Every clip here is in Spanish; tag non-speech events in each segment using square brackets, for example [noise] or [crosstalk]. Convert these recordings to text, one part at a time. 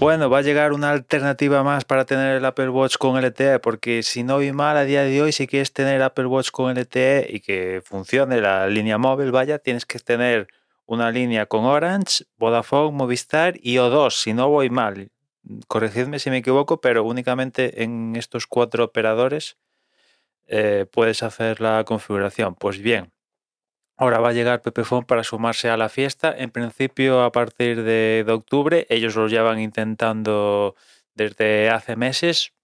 Bueno, va a llegar una alternativa más para tener el Apple Watch con LTE, porque si no vi mal a día de hoy, si quieres tener Apple Watch con LTE y que funcione la línea móvil, vaya, tienes que tener una línea con Orange, Vodafone, Movistar y O2, si no voy mal. Corregidme si me equivoco, pero únicamente en estos cuatro operadores eh, puedes hacer la configuración. Pues bien, ahora va a llegar Pepephone para sumarse a la fiesta. En principio, a partir de, octubre, ellos lo llevan intentando desde hace meses.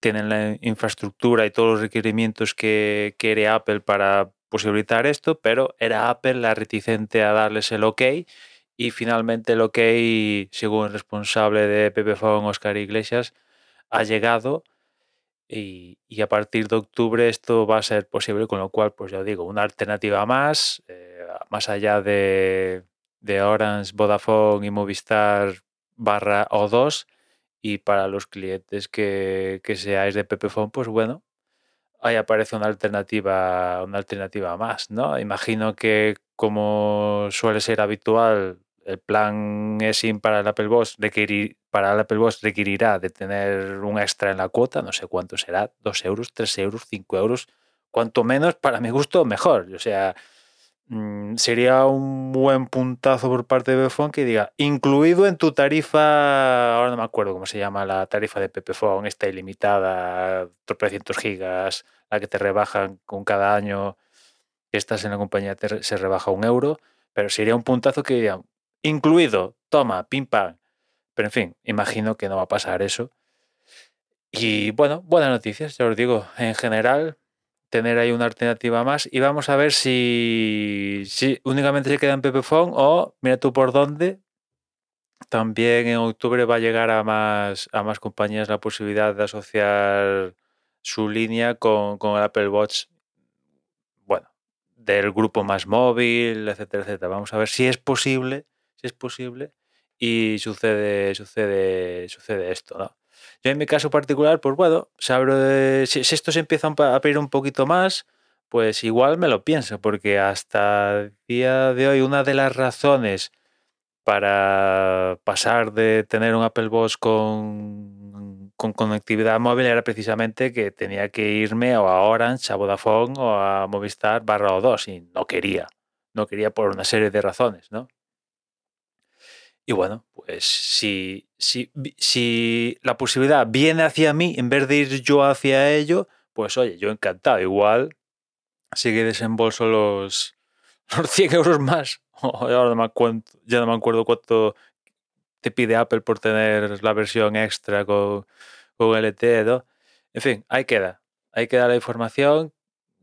Tienen la infraestructura y todos los requerimientos que quiere Apple para posibilitar esto, pero era Apple la reticente a darles el ok y finalmente el ok, según el responsable de Pepephone, Oscar Iglesias, ha llegado y, a partir de octubre esto va a ser posible, con lo cual, pues ya digo, una alternativa más, eh, más allá de, de Orange, Vodafone y Movistar barra O2 y para los clientes que, que seáis de Pepephone, pues bueno, ahí aparece una alternativa, una alternativa más, ¿no? Imagino que como suele ser habitual, el plan eSIM para el Apple Watch requerir, para el Apple Watch requerirá de tener un extra en la cuota, no sé cuánto será, dos euros, tres euros, cinco euros, cuanto menos, para mi gusto, mejor. O sea, mm, sería un buen puntazo por parte de Pepefone que diga, incluido en tu tarifa, ahora no me acuerdo cómo se llama la tarifa de Pepefone, esta ilimitada, 300 gigas, la que te rebajan con cada año que estás en la compañía, se rebaja un euro, pero sería un puntazo que diga, incluido, toma, pim pam. Pero en fin, imagino que no va a pasar eso. Y bueno, buenas noticias, ya os digo, en general, tener ahí una alternativa más. Y vamos a ver si, si únicamente se queda en Pepephone o mira tú por dónde. También en octubre va a llegar a más, a más compañías la posibilidad de asociar su línea con, con el Apple Watch. Bueno, del grupo más móvil, etcétera, etcétera. Vamos a ver si es posible si es posible, y sucede, sucede, sucede esto, ¿no? Yo en mi caso particular, pues bueno, si, esto se empieza a pedir un poquito más, pues igual me lo pienso, porque hasta el día de hoy una de las razones para pasar de tener un Apple Watch con, con conectividad móvil era precisamente que tenía que irme a Orange, a Vodafone o a Movistar barra o 2 y no quería, no quería por una serie de razones, ¿no? Y bueno, pues si, si, si la posibilidad viene hacia mí en vez de ir yo hacia ello, pues oye, yo encantado. Igual sigue desembolso los, [laughs] los 100 euros más. [laughs] Ahora no me acuerdo, ya no me acuerdo cuánto te pide Apple por tener la versión extra con, con LTE. En fin, ahí queda. Ahí queda la información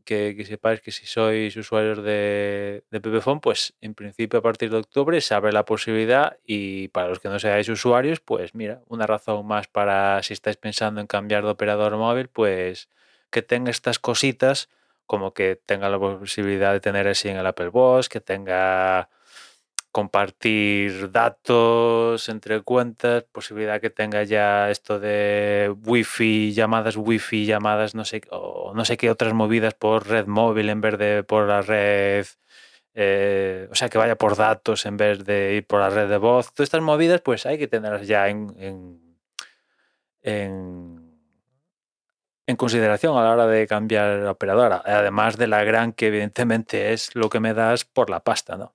que, sepáis que si sois usuarios de, de pues en principio a partir de octubre se abre la posibilidad y para los que no seáis usuarios, pues mira, una razón más para si estáis pensando en cambiar de operador móvil, pues que tenga estas cositas como que tenga la posibilidad de tener así en el Apple Watch, que tenga compartir datos entre cuentas, posibilidad que tenga ya esto de wifi, llamadas wifi, llamadas no sé, o no sé qué otras movidas por red móvil en vez de por la red, eh, o sea, que vaya por datos en vez de ir por la red de voz. Todas estas movidas, pues hay que tenerlas ya en, en, en consideración a la hora de cambiar la operadora, además de la gran que evidentemente es lo que me das por la pasta, ¿no?